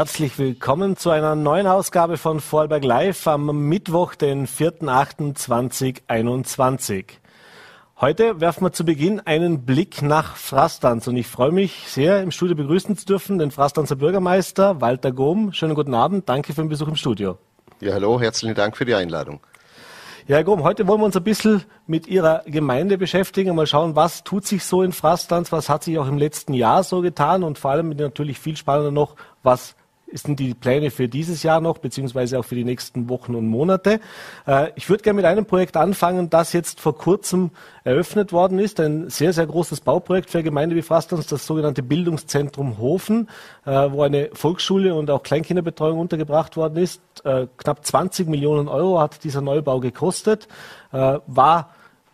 Herzlich willkommen zu einer neuen Ausgabe von Vorarlberg Live am Mittwoch, den 4.8.2021. Heute werfen wir zu Beginn einen Blick nach Frastanz und ich freue mich sehr, im Studio begrüßen zu dürfen den Frastanzer Bürgermeister Walter Gohm. Schönen guten Abend, danke für den Besuch im Studio. Ja, hallo, herzlichen Dank für die Einladung. Ja, Herr Grom, heute wollen wir uns ein bisschen mit Ihrer Gemeinde beschäftigen, mal schauen, was tut sich so in Frastanz, was hat sich auch im letzten Jahr so getan und vor allem natürlich viel spannender noch, was sind die Pläne für dieses Jahr noch, beziehungsweise auch für die nächsten Wochen und Monate. Äh, ich würde gerne mit einem Projekt anfangen, das jetzt vor kurzem eröffnet worden ist. Ein sehr, sehr großes Bauprojekt für eine Gemeinde wie Frastans, das sogenannte Bildungszentrum Hofen, äh, wo eine Volksschule und auch Kleinkinderbetreuung untergebracht worden ist. Äh, knapp 20 Millionen Euro hat dieser Neubau gekostet, war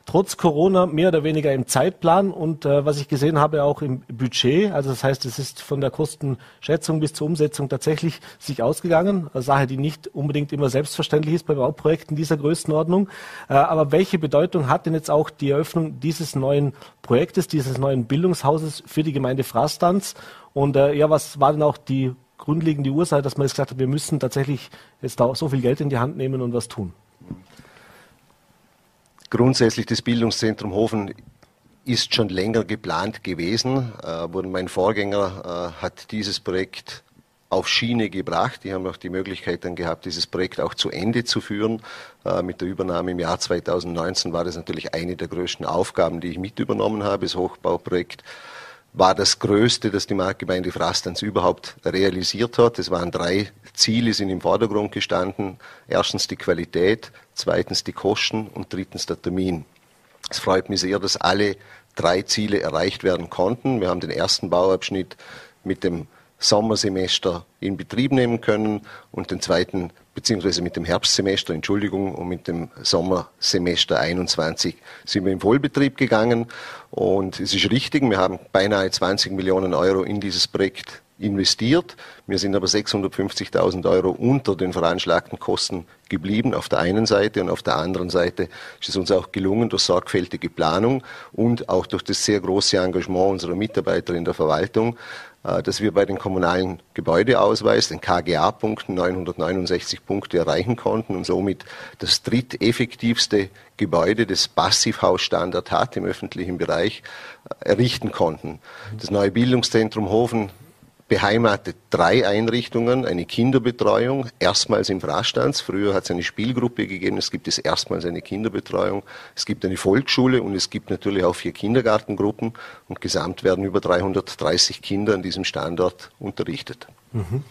trotz Corona mehr oder weniger im Zeitplan und äh, was ich gesehen habe auch im Budget. Also das heißt, es ist von der Kostenschätzung bis zur Umsetzung tatsächlich sich ausgegangen. Eine Sache, die nicht unbedingt immer selbstverständlich ist bei Bauprojekten dieser Größenordnung. Äh, aber welche Bedeutung hat denn jetzt auch die Eröffnung dieses neuen Projektes, dieses neuen Bildungshauses für die Gemeinde Frastanz? Und äh, ja, was war denn auch die grundlegende Ursache, dass man jetzt gesagt hat, wir müssen tatsächlich jetzt da so viel Geld in die Hand nehmen und was tun? Grundsätzlich das Bildungszentrum Hofen ist schon länger geplant gewesen. Äh, mein Vorgänger äh, hat dieses Projekt auf Schiene gebracht. Die haben auch die Möglichkeit dann gehabt, dieses Projekt auch zu Ende zu führen. Äh, mit der Übernahme im Jahr 2019 war das natürlich eine der größten Aufgaben, die ich mit übernommen habe. Das Hochbauprojekt war das größte, das die Marktgemeinde Frastanz überhaupt realisiert hat. Es waren drei Ziele, sind im Vordergrund gestanden. Erstens die Qualität, zweitens die Kosten und drittens der Termin. Es freut mich sehr, dass alle drei Ziele erreicht werden konnten. Wir haben den ersten Bauabschnitt mit dem Sommersemester in Betrieb nehmen können und den zweiten beziehungsweise mit dem Herbstsemester, Entschuldigung, und mit dem Sommersemester 21 sind wir in Vollbetrieb gegangen. Und es ist richtig, wir haben beinahe 20 Millionen Euro in dieses Projekt investiert. Wir sind aber 650.000 Euro unter den veranschlagten Kosten geblieben auf der einen Seite und auf der anderen Seite ist es uns auch gelungen durch sorgfältige Planung und auch durch das sehr große Engagement unserer Mitarbeiter in der Verwaltung, dass wir bei den kommunalen Gebäudeausweis, den KGA-Punkten, 969 Punkte erreichen konnten und somit das dritteffektivste Gebäude, das Passivhausstandard hat im öffentlichen Bereich, äh, errichten konnten. Das neue Bildungszentrum Hofen beheimatet drei Einrichtungen, eine Kinderbetreuung, erstmals in Frastanz. Früher hat es eine Spielgruppe gegeben, es gibt es erstmals eine Kinderbetreuung. Es gibt eine Volksschule und es gibt natürlich auch vier Kindergartengruppen und gesamt werden über 330 Kinder an diesem Standort unterrichtet. Mhm.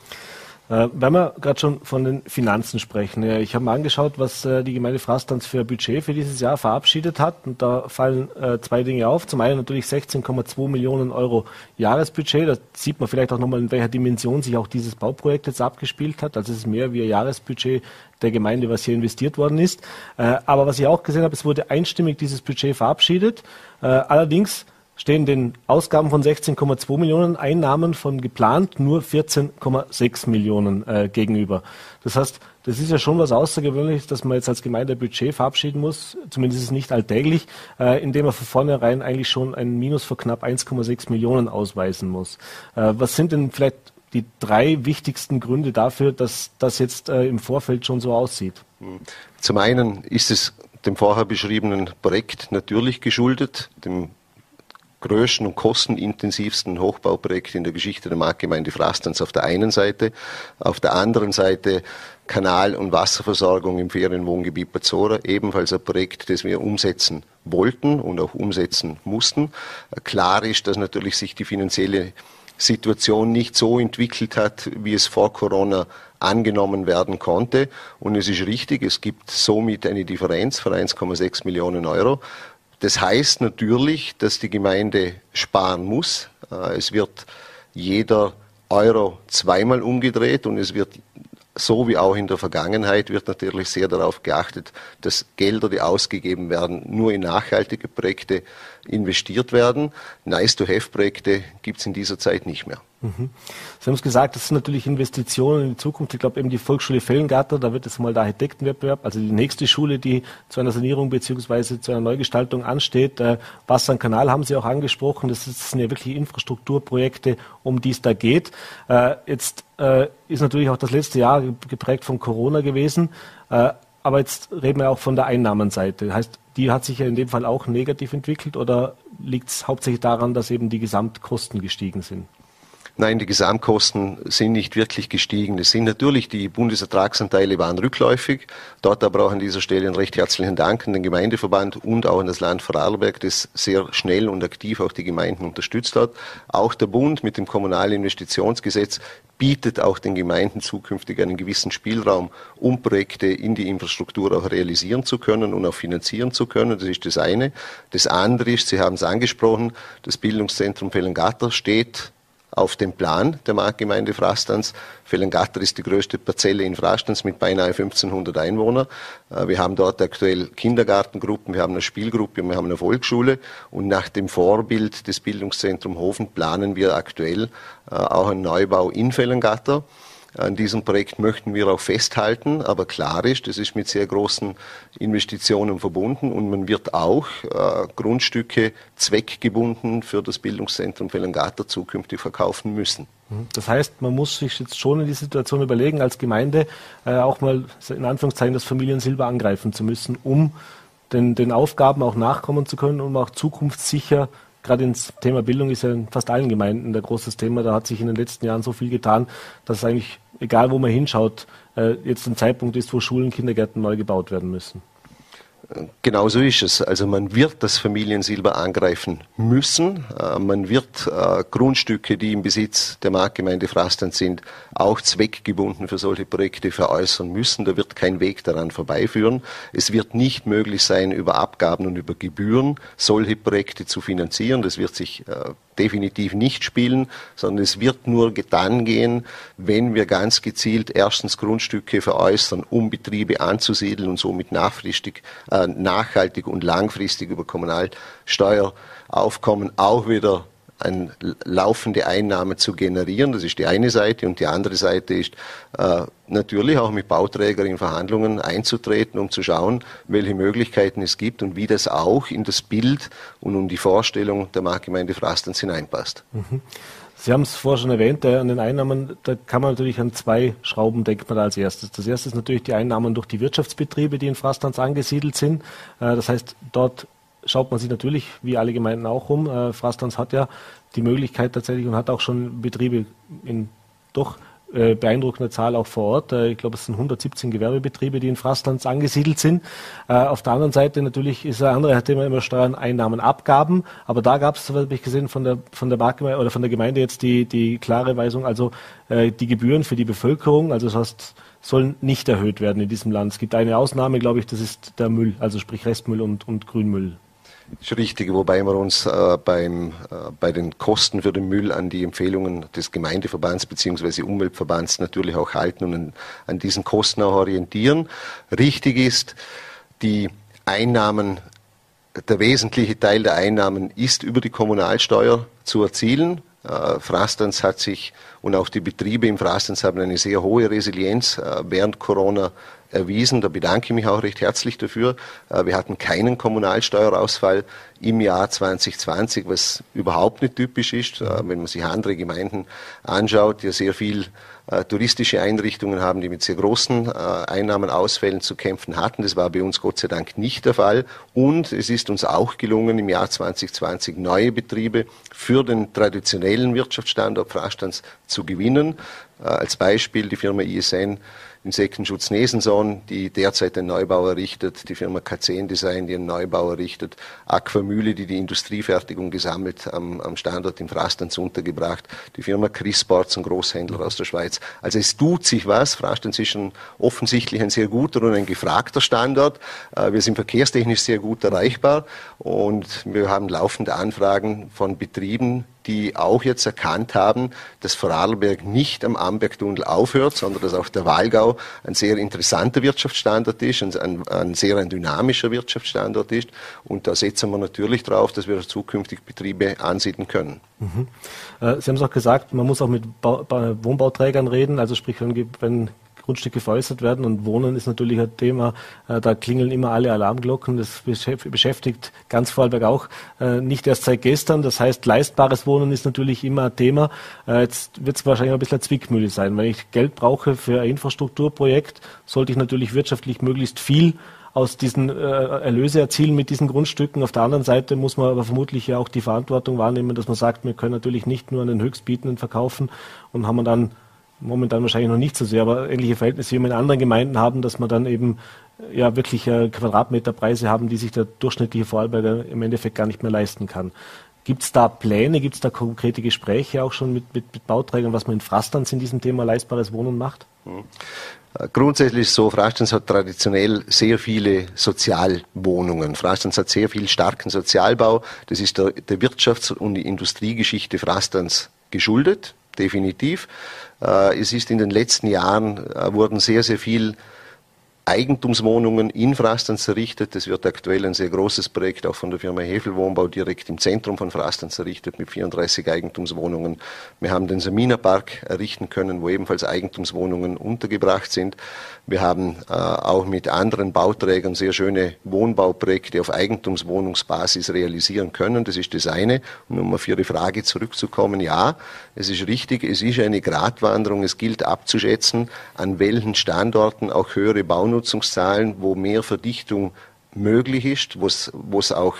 Äh, wenn wir gerade schon von den Finanzen sprechen, ja, ich habe mir angeschaut, was äh, die Gemeinde Frastanz für Budget für dieses Jahr verabschiedet hat. Und da fallen äh, zwei Dinge auf. Zum einen natürlich 16,2 Millionen Euro Jahresbudget. Da sieht man vielleicht auch nochmal, in welcher Dimension sich auch dieses Bauprojekt jetzt abgespielt hat. Also es ist mehr wie ein Jahresbudget der Gemeinde, was hier investiert worden ist. Äh, aber was ich auch gesehen habe, es wurde einstimmig dieses Budget verabschiedet. Äh, allerdings stehen den Ausgaben von 16,2 Millionen Einnahmen von geplant nur 14,6 Millionen äh, gegenüber. Das heißt, das ist ja schon was Außergewöhnliches, dass man jetzt als Gemeinde ein Budget verabschieden muss, zumindest ist es nicht alltäglich, äh, indem man von vornherein eigentlich schon ein Minus von knapp 1,6 Millionen ausweisen muss. Äh, was sind denn vielleicht die drei wichtigsten Gründe dafür, dass das jetzt äh, im Vorfeld schon so aussieht? Zum einen ist es dem vorher beschriebenen Projekt natürlich geschuldet, dem größten und kostenintensivsten Hochbauprojekt in der Geschichte der Marktgemeinde Frastanz auf der einen Seite, auf der anderen Seite Kanal- und Wasserversorgung im Ferienwohngebiet Bazora, ebenfalls ein Projekt, das wir umsetzen wollten und auch umsetzen mussten. Klar ist, dass natürlich sich die finanzielle Situation nicht so entwickelt hat, wie es vor Corona angenommen werden konnte. Und es ist richtig, es gibt somit eine Differenz von 1,6 Millionen Euro. Das heißt natürlich, dass die Gemeinde sparen muss. Äh, es wird jeder Euro zweimal umgedreht und es wird so wie auch in der Vergangenheit wird natürlich sehr darauf geachtet, dass Gelder, die ausgegeben werden, nur in nachhaltige Projekte investiert werden. Nice-to-have-Projekte gibt es in dieser Zeit nicht mehr. Mhm. Sie haben es gesagt, das sind natürlich Investitionen in die Zukunft. Ich glaube eben die Volksschule Fellengatter, da wird jetzt mal der Architektenwettbewerb, also die nächste Schule, die zu einer Sanierung beziehungsweise zu einer Neugestaltung ansteht. Äh, Wasser und Kanal haben Sie auch angesprochen. Das sind ja wirklich Infrastrukturprojekte, um die es da geht. Äh, jetzt äh, ist natürlich auch das letzte Jahr geprägt von Corona gewesen. Äh, aber jetzt reden wir auch von der Einnahmenseite. Heißt, die hat sich ja in dem Fall auch negativ entwickelt oder liegt es hauptsächlich daran, dass eben die Gesamtkosten gestiegen sind? Nein, die Gesamtkosten sind nicht wirklich gestiegen. Es sind natürlich die Bundesertragsanteile waren rückläufig. Dort aber auch an dieser Stelle einen recht herzlichen Dank an den Gemeindeverband und auch an das Land Vorarlberg, das sehr schnell und aktiv auch die Gemeinden unterstützt hat. Auch der Bund mit dem Kommunalinvestitionsgesetz bietet auch den Gemeinden zukünftig einen gewissen Spielraum, um Projekte in die Infrastruktur auch realisieren zu können und auch finanzieren zu können. Das ist das eine. Das andere ist, Sie haben es angesprochen, das Bildungszentrum Fellengatter steht auf dem Plan der Marktgemeinde Frastans. Fellengatter ist die größte Parzelle in Frastans mit beinahe 1500 Einwohnern. Äh, wir haben dort aktuell Kindergartengruppen, wir haben eine Spielgruppe, wir haben eine Volksschule und nach dem Vorbild des Bildungszentrums Hofen planen wir aktuell äh, auch einen Neubau in Fellengatter. An diesem Projekt möchten wir auch festhalten, aber klar ist, das ist mit sehr großen Investitionen verbunden und man wird auch äh, Grundstücke zweckgebunden für das Bildungszentrum Felangata zukünftig verkaufen müssen. Mhm. Das heißt, man muss sich jetzt schon in die Situation überlegen, als Gemeinde äh, auch mal in Anführungszeichen das Familiensilber angreifen zu müssen, um den, den Aufgaben auch nachkommen zu können, um auch zukunftssicher gerade ins Thema Bildung ist ja in fast allen Gemeinden ein großes Thema. Da hat sich in den letzten Jahren so viel getan, dass es eigentlich, egal wo man hinschaut, äh, jetzt ein Zeitpunkt ist, wo Schulen, Kindergärten neu gebaut werden müssen. Genau so ist es. Also man wird das Familiensilber angreifen müssen. Äh, man wird äh, Grundstücke, die im Besitz der Marktgemeinde Frastern sind, auch zweckgebunden für solche Projekte veräußern müssen. Da wird kein Weg daran vorbeiführen. Es wird nicht möglich sein, über Abgaben und über Gebühren solche Projekte zu finanzieren. Das wird sich äh, definitiv nicht spielen, sondern es wird nur dann gehen, wenn wir ganz gezielt erstens Grundstücke veräußern, um Betriebe anzusiedeln und somit nachfristig, äh, nachhaltig und langfristig über Kommunalsteueraufkommen auch wieder eine laufende Einnahme zu generieren. Das ist die eine Seite. Und die andere Seite ist äh, natürlich auch mit Bauträgern in Verhandlungen einzutreten, um zu schauen, welche Möglichkeiten es gibt und wie das auch in das Bild und um die Vorstellung der Marktgemeinde Frastens hineinpasst. Mhm. Sie haben es vorher schon erwähnt, äh, an den Einnahmen, da kann man natürlich an zwei Schrauben denkt man als erstes. Das erste ist natürlich die Einnahmen durch die Wirtschaftsbetriebe, die in Frastanz angesiedelt sind. Äh, das heißt, dort schaut man sich natürlich, wie alle Gemeinden auch um. Äh, Frastanz hat ja die Möglichkeit tatsächlich und hat auch schon Betriebe in doch äh, beeindruckender Zahl auch vor Ort. Äh, ich glaube, es sind 117 Gewerbebetriebe, die in Frastanz angesiedelt sind. Äh, auf der anderen Seite natürlich ist ein anderes Thema immer Steuern, Einnahmen, Abgaben. Aber da gab es, habe ich gesehen, von der, von der Marke oder von der Gemeinde jetzt die, die klare Weisung, also äh, die Gebühren für die Bevölkerung, also das heißt, sollen nicht erhöht werden in diesem Land. Es gibt eine Ausnahme, glaube ich, das ist der Müll, also sprich Restmüll und, und Grünmüll. Ist richtig, wobei wir uns äh, beim, äh, bei den Kosten für den Müll an die Empfehlungen des Gemeindeverbands bzw. Umweltverbands natürlich auch halten und an, an diesen Kosten auch orientieren. Richtig ist, die Einnahmen, der wesentliche Teil der Einnahmen ist über die Kommunalsteuer zu erzielen. Äh, Frastans hat sich und auch die Betriebe im Frastans haben eine sehr hohe Resilienz äh, während Corona erwiesen. Da bedanke ich mich auch recht herzlich dafür. Äh, wir hatten keinen Kommunalsteuerausfall im Jahr 2020, was überhaupt nicht typisch ist. Wenn man sich andere Gemeinden anschaut, die sehr viel touristische Einrichtungen haben, die mit sehr großen Einnahmenausfällen zu kämpfen hatten. Das war bei uns Gott sei Dank nicht der Fall. Und es ist uns auch gelungen, im Jahr 2020 neue Betriebe für den traditionellen Wirtschaftsstandort Frastands zu gewinnen. Als Beispiel die Firma ISN Insektenschutz Nesenson, die derzeit einen Neubau errichtet, die Firma K10 Design, die einen Neubau errichtet, Aquamühle, die die Industriefertigung gesammelt am, am Standort in Frastanz untergebracht, die Firma Chris Sports, ein Großhändler aus der Schweiz. Also es tut sich was. Frastanz ist schon offensichtlich ein sehr guter und ein gefragter Standort. Äh, wir sind verkehrstechnisch sehr gut erreichbar und wir haben laufende Anfragen von Betrieben, die auch jetzt erkannt haben, dass Vorarlberg nicht am Ambergtunnel aufhört, sondern dass auch der Walgau ein sehr interessanter Wirtschaftsstandort ist, ein, ein sehr ein dynamischer Wirtschaftsstandort ist. Und da setzen wir natürlich darauf, dass wir zukünftig Betriebe ansiedeln können. Mhm. Äh, Sie haben es auch gesagt, man muss auch mit Wohnbauträgern reden, also sprich, wenn, wenn Grundstücke veräußert werden. Und Wohnen ist natürlich ein Thema, äh, da klingeln immer alle Alarmglocken. Das beschäftigt ganz Vorarlberg auch äh, nicht erst seit gestern. Das heißt, leistbares Wohnen ist natürlich immer ein Thema. Äh, jetzt wird es wahrscheinlich ein bisschen eine Zwickmühle sein. Wenn ich Geld brauche für ein Infrastrukturprojekt, sollte ich natürlich wirtschaftlich möglichst viel aus diesen äh, Erlöse erzielen mit diesen Grundstücken. Auf der anderen Seite muss man aber vermutlich ja auch die Verantwortung wahrnehmen, dass man sagt, wir können natürlich nicht nur an den Höchstbietenden verkaufen und haben dann momentan wahrscheinlich noch nicht so sehr, aber ähnliche Verhältnisse wie wir in anderen Gemeinden haben, dass man dann eben äh, ja wirklich äh, Quadratmeterpreise haben, die sich der durchschnittliche Vorarlberger im Endeffekt gar nicht mehr leisten kann. Gibt es da Pläne, gibt es da konkrete Gespräche auch schon mit, mit, mit, Bauträgern, was man in Frastanz in diesem Thema leistbares Wohnen macht? Mhm. Grundsätzlich ist so, Frastanz hat traditionell sehr viele Sozialwohnungen. Frastanz hat sehr viel starken Sozialbau. Das ist der, der Wirtschafts- und Industriegeschichte Frastanz geschuldet, definitiv. Äh, es ist in den letzten Jahren, äh, wurden sehr, sehr viel Eigentumswohnungen in Frastanz errichtet. Das wird aktuell ein sehr großes Projekt auch von der Firma Hefel Wohnbau direkt im Zentrum von Frastanz errichtet mit 34 Eigentumswohnungen. Wir haben den Samina Park errichten können, wo ebenfalls Eigentumswohnungen untergebracht sind. Wir haben äh, auch mit anderen Bauträgern sehr schöne Wohnbauprojekte auf Eigentumswohnungsbasis realisieren können. Das ist das eine. Und um auf Ihre Frage zurückzukommen, ja, es ist richtig, es ist eine Gratwanderung. Es gilt abzuschätzen, an welchen Standorten auch höhere Baunutzungszahlen, wo mehr Verdichtung möglich ist, wo es auch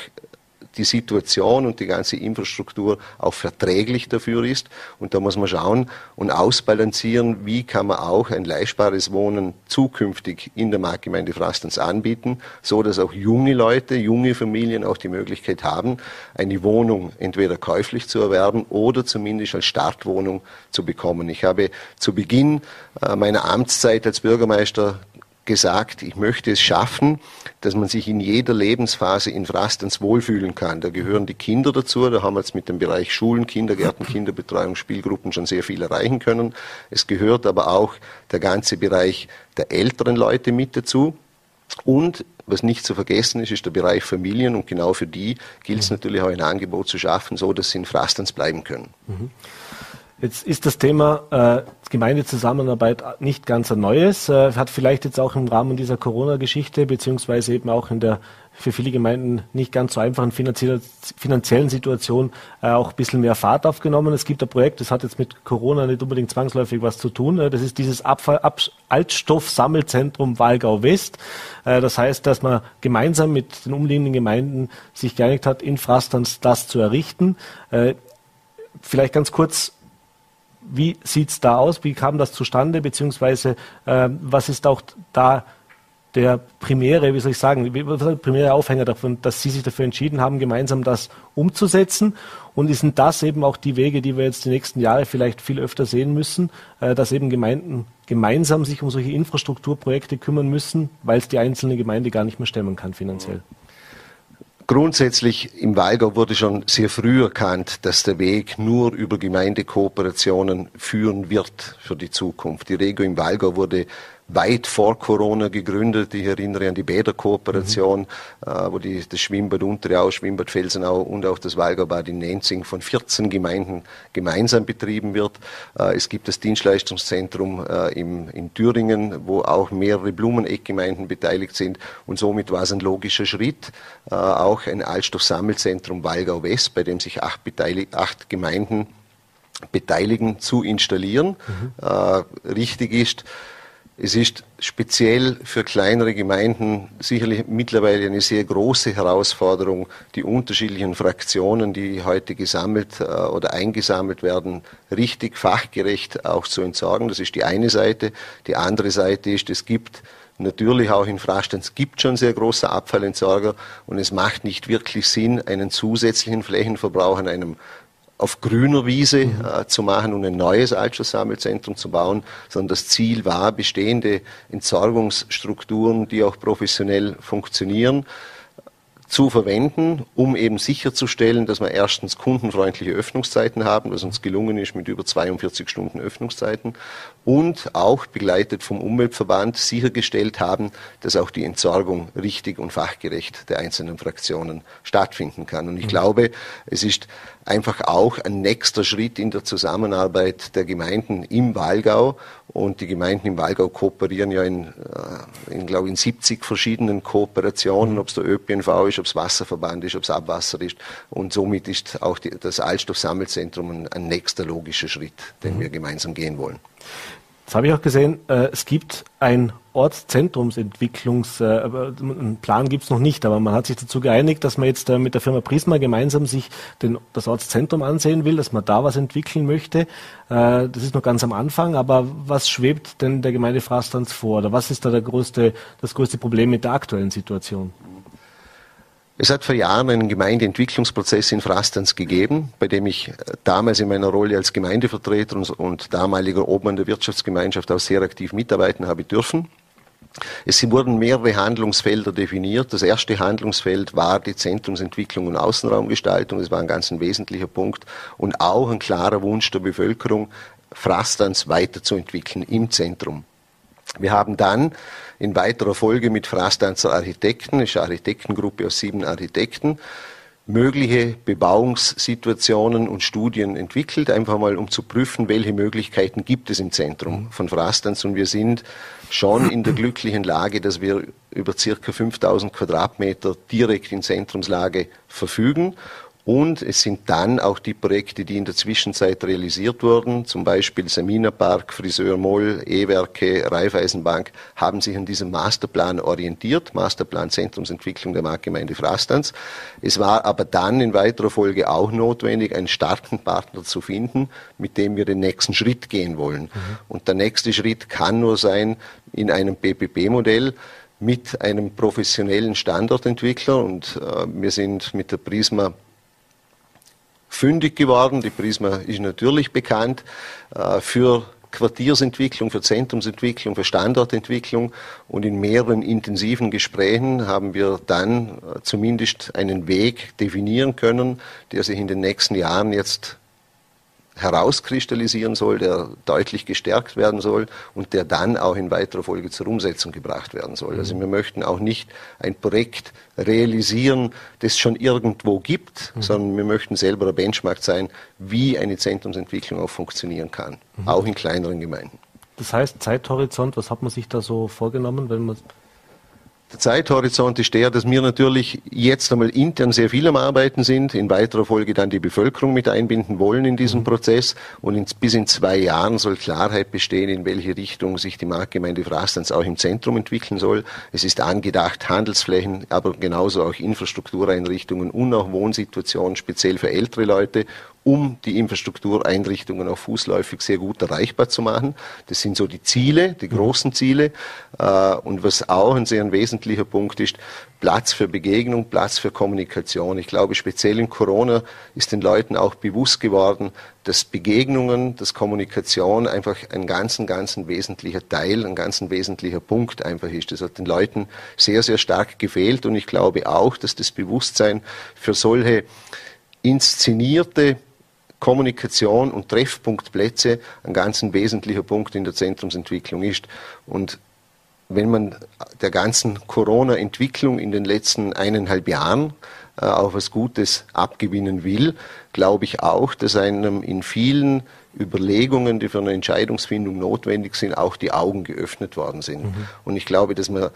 die Situation und die ganze Infrastruktur auch verträglich dafür ist. Und da muss man schauen und ausbalancieren, wie kann man auch ein leistbares Wohnen zukünftig in der Marktgemeinde Frastens anbieten, so dass auch junge Leute, junge Familien auch die Möglichkeit haben, eine Wohnung entweder käuflich zu erwerben oder zumindest als Startwohnung zu bekommen. Ich habe zu Beginn äh, meiner Amtszeit als Bürgermeister gesagt, ich möchte es schaffen, dass man sich in jeder Lebensphase in Frastens wohlfühlen kann. Da gehören die Kinder dazu. Da haben wir jetzt mit dem Bereich Schulen, Kindergärten, Kinderbetreuung, Spielgruppen schon sehr viel erreichen können. Es gehört aber auch der ganze Bereich der älteren Leute mit dazu. Und was nicht zu vergessen ist, ist der Bereich Familien und genau für die gilt es natürlich auch ein Angebot zu schaffen, so dass sie in Frastens bleiben können. Mhm. Jetzt ist das Thema äh, Gemeindezusammenarbeit nicht ganz ein neues, äh, hat vielleicht jetzt auch im Rahmen dieser Corona-Geschichte beziehungsweise eben auch in der für viele Gemeinden nicht ganz so einfachen finanziellen Situation äh, auch ein bisschen mehr Fahrt aufgenommen. Es gibt ein Projekt, das hat jetzt mit Corona nicht unbedingt zwangsläufig was zu tun. Äh, das ist dieses Abfall, Ab Altstoffsammelzentrum Walgau West. Äh, das heißt, dass man gemeinsam mit den umliegenden Gemeinden sich geeinigt hat, in Frastanz das zu errichten. Äh, vielleicht ganz kurz, wie sieht es da aus? Wie kam das zustande? Beziehungsweise äh, was ist auch da der primäre, wie soll ich sagen, der primäre Aufhänger davon, dass Sie sich dafür entschieden haben, gemeinsam das umzusetzen? Und sind das eben auch die Wege, die wir jetzt die nächsten Jahre vielleicht viel öfter sehen müssen, äh, dass eben Gemeinden gemeinsam sich um solche Infrastrukturprojekte kümmern müssen, weil es die einzelne Gemeinde gar nicht mehr stemmen kann finanziell? Grundsätzlich im Walgau wurde schon sehr früh erkannt, dass der Weg nur über Gemeindekooperationen führen wird für die Zukunft. Die Rego im Walgau wurde weit vor Corona gegründet. Ich erinnere an die Bäderkooperation, mhm. äh, wo die, das Schwimmbad Unterau, Schwimmbad Felsenau und auch das Walgaubad in Nenzing von 14 Gemeinden gemeinsam betrieben wird. Äh, es gibt das Dienstleistungszentrum äh, im, in Thüringen, wo auch mehrere Blumeneckgemeinden beteiligt sind. Und somit war es ein logischer Schritt, äh, auch ein Altstoffsammelzentrum Walgau West, bei dem sich acht, acht Gemeinden beteiligen, zu installieren. Mhm. Äh, richtig ist, es ist speziell für kleinere Gemeinden sicherlich mittlerweile eine sehr große Herausforderung, die unterschiedlichen Fraktionen, die heute gesammelt äh, oder eingesammelt werden, richtig fachgerecht auch zu entsorgen. Das ist die eine Seite. Die andere Seite ist, es gibt natürlich auch in Frastanz gibt schon sehr große Abfallentsorger und es macht nicht wirklich Sinn, einen zusätzlichen Flächenverbrauch an einem auf grüner Wiese mhm. äh, zu machen und ein neues Altstoffsammelzentrum zu bauen, sondern das Ziel war, bestehende Entsorgungsstrukturen, die auch professionell funktionieren, zu verwenden, um eben sicherzustellen, dass wir erstens kundenfreundliche Öffnungszeiten haben, was uns gelungen ist mit über 42 Stunden Öffnungszeiten und auch begleitet vom Umweltverband sichergestellt haben, dass auch die Entsorgung richtig und fachgerecht der einzelnen Fraktionen stattfinden kann. Und ich mhm. glaube, es ist einfach auch ein nächster Schritt in der Zusammenarbeit der Gemeinden im Walgau. Und die Gemeinden im Walgau kooperieren ja in, äh, in glaube ich, in 70 verschiedenen Kooperationen, ob es der ÖPNV ist, ob es Wasserverband ist, ob es Abwasser ist. Und somit ist auch die, das Altstoffsammelzentrum ein, ein nächster logischer Schritt, den mhm. wir gemeinsam gehen wollen. Das habe ich auch gesehen. Äh, es gibt ein Ortszentrumsentwicklungs, äh, gibt es noch nicht, aber man hat sich dazu geeinigt, dass man jetzt äh, mit der Firma Prisma gemeinsam sich den, das Ortszentrum ansehen will, dass man da was entwickeln möchte. Das ist noch ganz am Anfang, aber was schwebt denn der Gemeinde Frastanz vor? Oder was ist da größte, das größte Problem mit der aktuellen Situation? Es hat vor Jahren einen Gemeindeentwicklungsprozess in Frastanz gegeben, bei dem ich damals in meiner Rolle als Gemeindevertreter und, und damaliger Obmann der Wirtschaftsgemeinschaft auch sehr aktiv mitarbeiten habe dürfen. Es wurden mehrere Handlungsfelder definiert. Das erste Handlungsfeld war die Zentrumsentwicklung und Außenraumgestaltung. Das war ein ganz ein wesentlicher Punkt und auch ein klarer Wunsch der Bevölkerung, Frastanz weiterzuentwickeln im Zentrum. Wir haben dann in weiterer Folge mit Frastanzer Architekten, ist eine Architektengruppe aus sieben Architekten, mögliche Bebauungssituationen und Studien entwickelt, einfach mal um zu prüfen, welche Möglichkeiten gibt es im Zentrum von Frastanz. Und wir sind schon in der glücklichen Lage, dass wir über circa 5000 Quadratmeter direkt in Zentrumslage verfügen und es sind dann auch die Projekte, die in der Zwischenzeit realisiert wurden, zum Beispiel Seminarpark, Friseur Moll, E-Werke, Raiffeisenbank, haben sich an diesem Masterplan orientiert, Masterplan Zentrumsentwicklung der Marktgemeinde Frastanz. Es war aber dann in weiterer Folge auch notwendig, einen starken Partner zu finden, mit dem wir den nächsten Schritt gehen wollen. Mhm. Und der nächste Schritt kann nur sein in einem PPP-Modell, mit einem professionellen Standortentwickler und äh, wir sind mit der Prisma fündig geworden. Die Prisma ist natürlich bekannt äh, für Quartiersentwicklung, für Zentrumsentwicklung, für Standortentwicklung. Und in mehreren intensiven Gesprächen haben wir dann äh, zumindest einen Weg definieren können, der sich in den nächsten Jahren jetzt herauskristallisieren soll, der deutlich gestärkt werden soll und der dann auch in weiterer Folge zur Umsetzung gebracht werden soll. Also wir möchten auch nicht ein Projekt realisieren, das schon irgendwo gibt, mhm. sondern wir möchten selber ein Benchmark sein, wie eine Zentrumsentwicklung auch funktionieren kann, mhm. auch in kleineren Gemeinden. Das heißt, Zeithorizont, was hat man sich da so vorgenommen, wenn man der Zeithorizont ist der, dass wir natürlich jetzt einmal intern sehr viel am Arbeiten sind, in weiterer Folge dann die Bevölkerung mit einbinden wollen in diesen mhm. Prozess und in, bis in zwei Jahren soll Klarheit bestehen, in welche Richtung sich die Marktgemeinde Frastanz auch im Zentrum entwickeln soll. Es ist angedacht, Handelsflächen, aber genauso auch Infrastruktureinrichtungen und auch Wohnsituationen speziell für ältere Leute um die Infrastruktureinrichtungen auch fußläufig sehr gut erreichbar zu machen. Das sind so die Ziele, die großen Ziele. Äh, und was auch ein sehr wesentlicher Punkt ist, Platz für Begegnung, Platz für Kommunikation. Ich glaube, speziell in Corona ist den Leuten auch bewusst geworden, dass Begegnungen, dass Kommunikation einfach ein ganz, ganz wesentlicher Teil, ein ganz wesentlicher Punkt einfach ist. Das hat den Leuten sehr, sehr stark gefehlt und ich glaube auch, dass das Bewusstsein für solche inszenierte Kommunikation und Treffpunktplätze ein ganz wesentlicher Punkt in der Zentrumsentwicklung ist. Und wenn man der ganzen Corona-Entwicklung in den letzten eineinhalb Jahren äh, auch was Gutes abgewinnen will, glaube ich auch, dass einem in vielen Überlegungen, die für eine Entscheidungsfindung notwendig sind, auch die Augen geöffnet worden sind. Mhm. Und ich glaube, dass man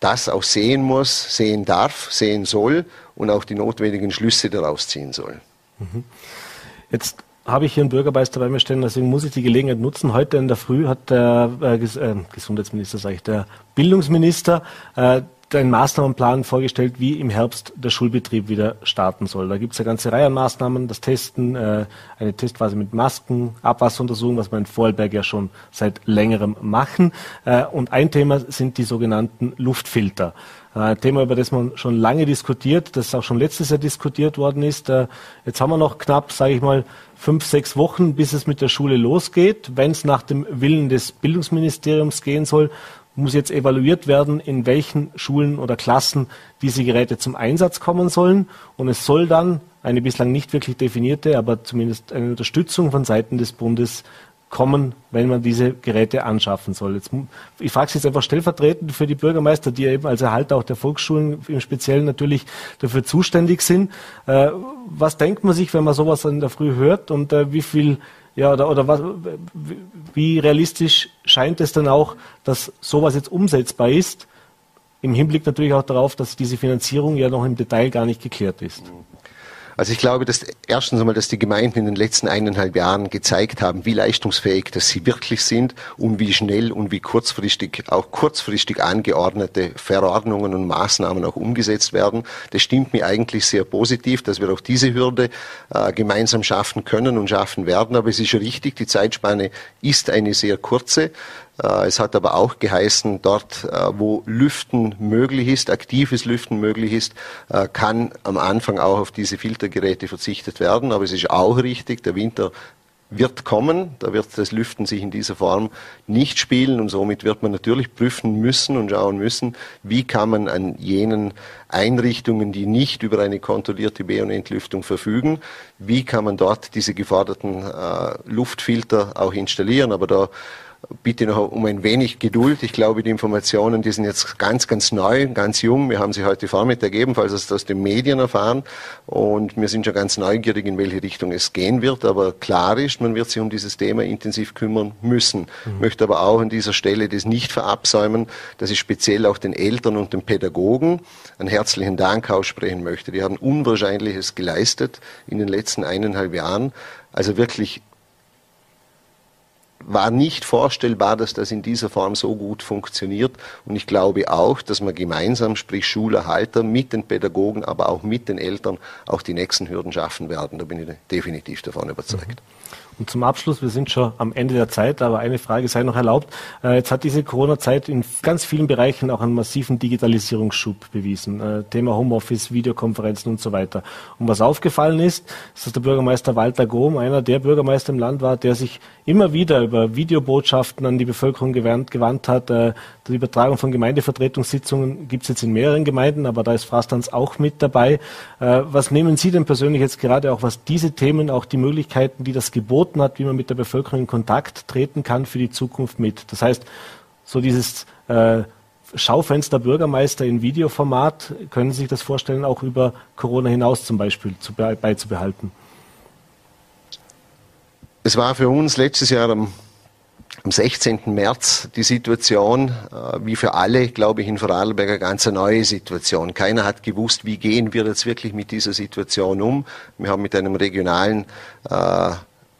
das auch sehen muss, sehen darf, sehen soll und auch die notwendigen Schlüsse daraus ziehen soll. Mhm. Jetzt habe ich hier einen Bürgermeister bei mir stehen, deswegen muss ich die Gelegenheit nutzen. Heute in der Früh hat der äh, äh Gesundheitsminister, sage ich, der Bildungsminister äh, einen Maßnahmenplan vorgestellt, wie im Herbst der Schulbetrieb wieder starten soll. Da gibt es eine ganze Reihe an Maßnahmen, das Testen, äh, eine Testphase mit Masken, Abwasseruntersuchung, was wir in Vorarlberg ja schon seit längerem machen. Äh, und ein Thema sind die sogenannten Luftfilter. Ein Thema, über das man schon lange diskutiert, das auch schon letztes Jahr diskutiert worden ist. Äh, jetzt haben wir noch knapp, sage ich mal, fünf, sechs Wochen, bis es mit der Schule losgeht. Wenn es nach dem Willen des Bildungsministeriums gehen soll, muss jetzt evaluiert werden, in welchen Schulen oder Klassen diese Geräte zum Einsatz kommen sollen. Und es soll dann eine bislang nicht wirklich definierte, aber zumindest eine Unterstützung von Seiten des Bundes kommen, wenn man diese Geräte anschaffen soll. Jetzt, ich frage Sie jetzt einfach stellvertretend für die Bürgermeister, die eben als Erhalter auch der Volksschulen im Speziellen natürlich dafür zuständig sind. Äh, was denkt man sich, wenn man sowas in der Früh hört und äh, wie viel ja, oder, oder was, wie realistisch scheint es dann auch, dass sowas jetzt umsetzbar ist? Im Hinblick natürlich auch darauf, dass diese Finanzierung ja noch im Detail gar nicht geklärt ist. Mhm. Also ich glaube, dass erstens einmal, dass die Gemeinden in den letzten eineinhalb Jahren gezeigt haben, wie leistungsfähig dass sie wirklich sind und wie schnell und wie kurzfristig, auch kurzfristig angeordnete Verordnungen und Maßnahmen auch umgesetzt werden. Das stimmt mir eigentlich sehr positiv, dass wir auch diese Hürde äh, gemeinsam schaffen können und schaffen werden. Aber es ist richtig, die Zeitspanne ist eine sehr kurze. Äh, es hat aber auch geheißen, dort, äh, wo Lüften möglich ist, aktives Lüften möglich ist, äh, kann am Anfang auch auf diese Filtergeräte verzichtet werden. Aber es ist auch richtig, der Winter wird kommen. Da wird das Lüften sich in dieser Form nicht spielen und somit wird man natürlich prüfen müssen und schauen müssen, wie kann man an jenen Einrichtungen, die nicht über eine kontrollierte B- und Entlüftung verfügen, wie kann man dort diese geforderten äh, Luftfilter auch installieren. Aber da bitte noch um ein wenig Geduld. Ich glaube, die Informationen, die sind jetzt ganz, ganz neu, ganz jung. Wir haben sie heute Vormittag ebenfalls aus den Medien erfahren und wir sind schon ganz neugierig, in welche Richtung es gehen wird. Aber klar ist, man wird sich um dieses Thema intensiv kümmern müssen. Mhm. Möchte aber auch an dieser Stelle das nicht verabsäumen, dass ich speziell auch den Eltern und den Pädagogen einen herzlichen Dank aussprechen möchte. Die haben Unwahrscheinliches geleistet in den letzten eineinhalb Jahren. Also wirklich war nicht vorstellbar, dass das in dieser Form so gut funktioniert. Und ich glaube auch, dass man gemeinsam, sprich Schulerhalter, mit den Pädagogen, aber auch mit den Eltern auch die nächsten Hürden schaffen werden. Da bin ich definitiv davon überzeugt. Mhm. Und zum Abschluss, wir sind schon am Ende der Zeit, aber eine Frage sei noch erlaubt. Äh, jetzt hat diese Corona-Zeit in ganz vielen Bereichen auch einen massiven Digitalisierungsschub bewiesen. Äh, Thema Homeoffice, Videokonferenzen und so weiter. Und was aufgefallen ist, ist, dass der Bürgermeister Walter Gohm einer der Bürgermeister im Land war, der sich immer wieder über Videobotschaften an die Bevölkerung gewandt, gewandt hat. Äh, die Übertragung von Gemeindevertretungssitzungen gibt es jetzt in mehreren Gemeinden, aber da ist Frastanz auch mit dabei. Was nehmen Sie denn persönlich jetzt gerade auch, was diese Themen, auch die Möglichkeiten, die das Gebot geboten hat, wie man mit der Bevölkerung in Kontakt treten kann für die Zukunft mit. Das heißt, so dieses äh, Schaufenster Bürgermeister in Videoformat, können Sie sich das vorstellen, auch über Corona hinaus zum Beispiel zu, beizubehalten? Es war für uns letztes Jahr am, am 16. März die Situation, äh, wie für alle, glaube ich, in Vorarlberg eine ganz neue Situation. Keiner hat gewusst, wie gehen wir jetzt wirklich mit dieser Situation um. Wir haben mit einem regionalen äh,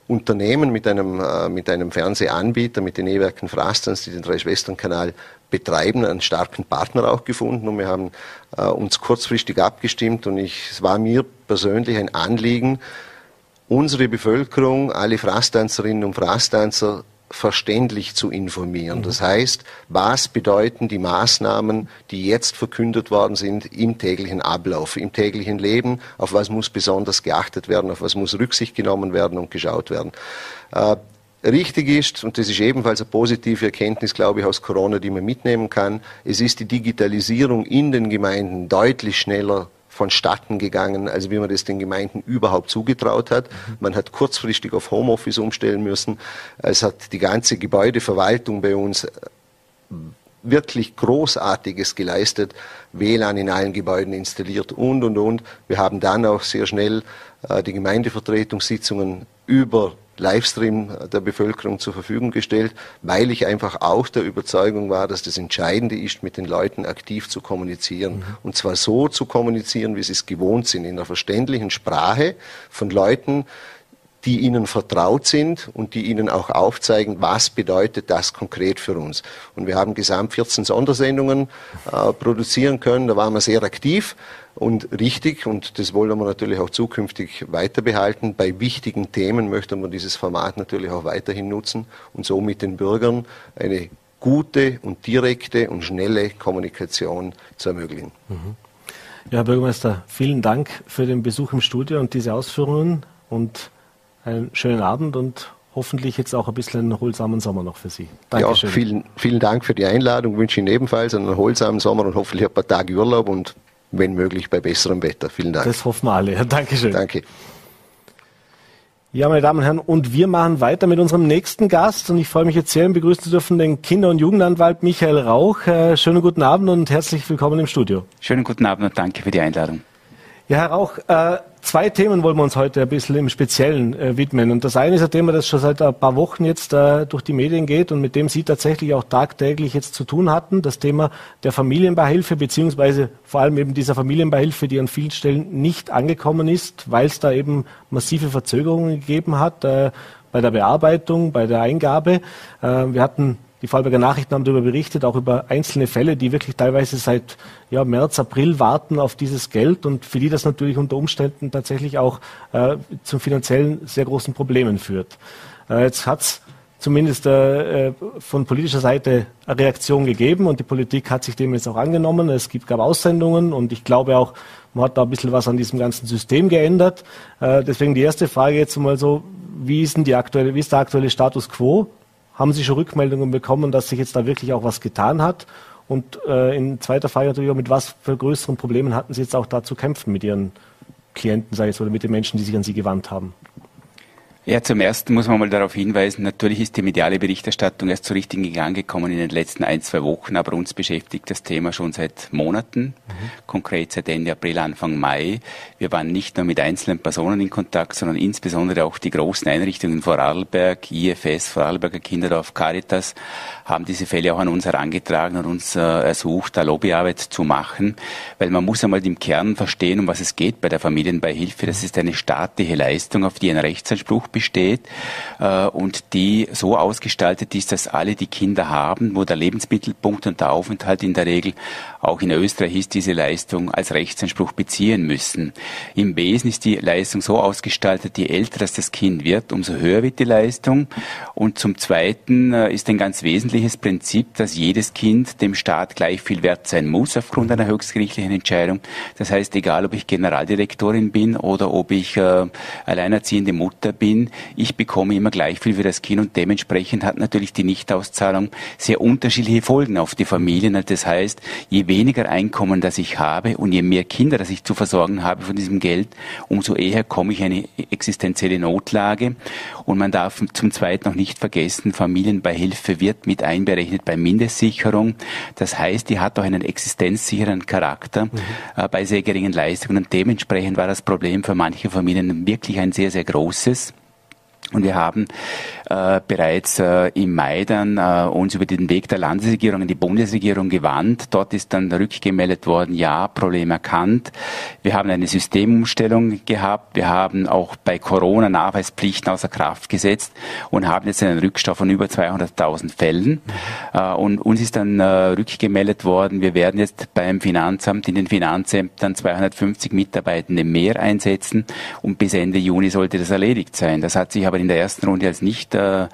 Unternehmen mit einem, äh, mit einem Fernsehanbieter, mit den E-Werken Frastans, die den Drei-Schwestern-Kanal betreiben, einen starken Partner auch gefunden. Und wir haben äh, uns kurzfristig abgestimmt. Und ich, es war mir persönlich ein Anliegen, unsere Bevölkerung, alle Frastanzerinnen und Frastanzer verständlich zu informieren. Mhm. Das heißt, was bedeuten die Maßnahmen, die jetzt verkündet worden sind im täglichen Ablauf, im täglichen Leben, auf was muss besonders geachtet werden, auf was muss Rücksicht genommen werden und geschaut werden. Äh, richtig ist, und das ist ebenfalls eine positive Erkenntnis, glaube ich, aus Corona, die man mitnehmen kann, es ist die Digitalisierung in den Gemeinden deutlich schneller vonstatten gegangen, als wie man das den Gemeinden überhaupt zugetraut hat. Man hat kurzfristig auf Homeoffice umstellen müssen. Es hat die ganze Gebäudeverwaltung bei uns wirklich Großartiges geleistet, WLAN in allen Gebäuden installiert und, und, und. Wir haben dann auch sehr schnell äh, die Gemeindevertretungssitzungen über Livestream der Bevölkerung zur Verfügung gestellt, weil ich einfach auch der Überzeugung war, dass das Entscheidende ist, mit den Leuten aktiv zu kommunizieren. Mhm. Und zwar so zu kommunizieren, wie sie es gewohnt sind, in einer verständlichen Sprache von Leuten, die ihnen vertraut sind und die ihnen auch aufzeigen, was bedeutet das konkret für uns. Und wir haben gesamt 14 Sondersendungen äh, produzieren können, da waren wir sehr aktiv und richtig und das wollen wir natürlich auch zukünftig weiter behalten. Bei wichtigen Themen möchte man dieses Format natürlich auch weiterhin nutzen und so mit den Bürgern eine gute und direkte und schnelle Kommunikation zu ermöglichen. Mhm. Ja, Herr Bürgermeister, vielen Dank für den Besuch im Studio und diese Ausführungen und einen schönen Abend und hoffentlich jetzt auch ein bisschen einen erholsamen Sommer noch für Sie. Dankeschön. Ja, vielen, vielen Dank für die Einladung. Ich wünsche Ihnen ebenfalls einen erholsamen Sommer und hoffentlich ein paar Tage Urlaub und wenn möglich bei besserem Wetter. Vielen Dank. Das hoffen wir alle. Dankeschön. Danke. Ja, meine Damen und Herren, und wir machen weiter mit unserem nächsten Gast und ich freue mich jetzt sehr, ihn begrüßen zu dürfen, den Kinder- und Jugendanwalt Michael Rauch. Äh, schönen guten Abend und herzlich willkommen im Studio. Schönen guten Abend und danke für die Einladung. Ja, Herr Rauch, äh, zwei Themen wollen wir uns heute ein bisschen im Speziellen äh, widmen. Und das eine ist ein Thema, das schon seit ein paar Wochen jetzt äh, durch die Medien geht und mit dem Sie tatsächlich auch tagtäglich jetzt zu tun hatten. Das Thema der Familienbeihilfe, beziehungsweise vor allem eben dieser Familienbeihilfe, die an vielen Stellen nicht angekommen ist, weil es da eben massive Verzögerungen gegeben hat äh, bei der Bearbeitung, bei der Eingabe. Äh, wir hatten die Vorarlberger Nachrichten haben darüber berichtet, auch über einzelne Fälle, die wirklich teilweise seit ja, März, April warten auf dieses Geld und für die das natürlich unter Umständen tatsächlich auch äh, zu finanziellen sehr großen Problemen führt. Äh, jetzt hat es zumindest äh, äh, von politischer Seite eine Reaktion gegeben und die Politik hat sich dem jetzt auch angenommen. Es gibt, gab Aussendungen und ich glaube auch, man hat da ein bisschen was an diesem ganzen System geändert. Äh, deswegen die erste Frage jetzt mal so, wie ist denn die aktuelle, wie ist der aktuelle Status quo? Haben Sie schon Rückmeldungen bekommen, dass sich jetzt da wirklich auch was getan hat? Und äh, in zweiter Frage natürlich auch, mit was für größeren Problemen hatten Sie jetzt auch da zu kämpfen mit Ihren Klienten, sei es, oder mit den Menschen, die sich an Sie gewandt haben? Ja, zum Ersten muss man mal darauf hinweisen, natürlich ist die mediale Berichterstattung erst so richtig in Gang gekommen in den letzten ein, zwei Wochen, aber uns beschäftigt das Thema schon seit Monaten, mhm. konkret seit Ende April, Anfang Mai. Wir waren nicht nur mit einzelnen Personen in Kontakt, sondern insbesondere auch die großen Einrichtungen Vorarlberg, IFS, Vorarlberger Kinderdorf, Caritas, haben diese Fälle auch an uns herangetragen und uns äh, ersucht, da Lobbyarbeit zu machen, weil man muss einmal im Kern verstehen, um was es geht bei der Familienbeihilfe. Das ist eine staatliche Leistung, auf die ein Rechtsanspruch besteht äh, und die so ausgestaltet ist, dass alle die Kinder haben, wo der Lebensmittelpunkt und der Aufenthalt in der Regel auch in Österreich ist, diese Leistung als Rechtsanspruch beziehen müssen. Im Wesen ist die Leistung so ausgestaltet, je älter das, das Kind wird, umso höher wird die Leistung. Und zum Zweiten äh, ist ein ganz wesentliches Prinzip, dass jedes Kind dem Staat gleich viel wert sein muss aufgrund einer höchstgerichtlichen Entscheidung. Das heißt, egal ob ich Generaldirektorin bin oder ob ich äh, alleinerziehende Mutter bin, ich bekomme immer gleich viel für das Kind und dementsprechend hat natürlich die Nichtauszahlung sehr unterschiedliche Folgen auf die Familien. Das heißt, je weniger Einkommen das ich habe und je mehr Kinder das ich zu versorgen habe von diesem Geld, umso eher komme ich in eine existenzielle Notlage. Und man darf zum Zweiten noch nicht vergessen, Familienbeihilfe wird mit einberechnet bei Mindestsicherung. Das heißt, die hat auch einen existenzsicheren Charakter mhm. äh, bei sehr geringen Leistungen. Und dementsprechend war das Problem für manche Familien wirklich ein sehr, sehr großes. Und wir haben äh, bereits äh, im Mai dann äh, uns über den Weg der Landesregierung in die Bundesregierung gewandt. Dort ist dann rückgemeldet worden, ja, Problem erkannt. Wir haben eine Systemumstellung gehabt. Wir haben auch bei Corona Nachweispflichten außer Kraft gesetzt und haben jetzt einen Rückstau von über 200.000 Fällen. Mhm. Äh, und uns ist dann äh, rückgemeldet worden, wir werden jetzt beim Finanzamt in den Finanzämtern 250 Mitarbeitende mehr einsetzen und bis Ende Juni sollte das erledigt sein. Das hat sich aber in der ersten Runde als nicht äh,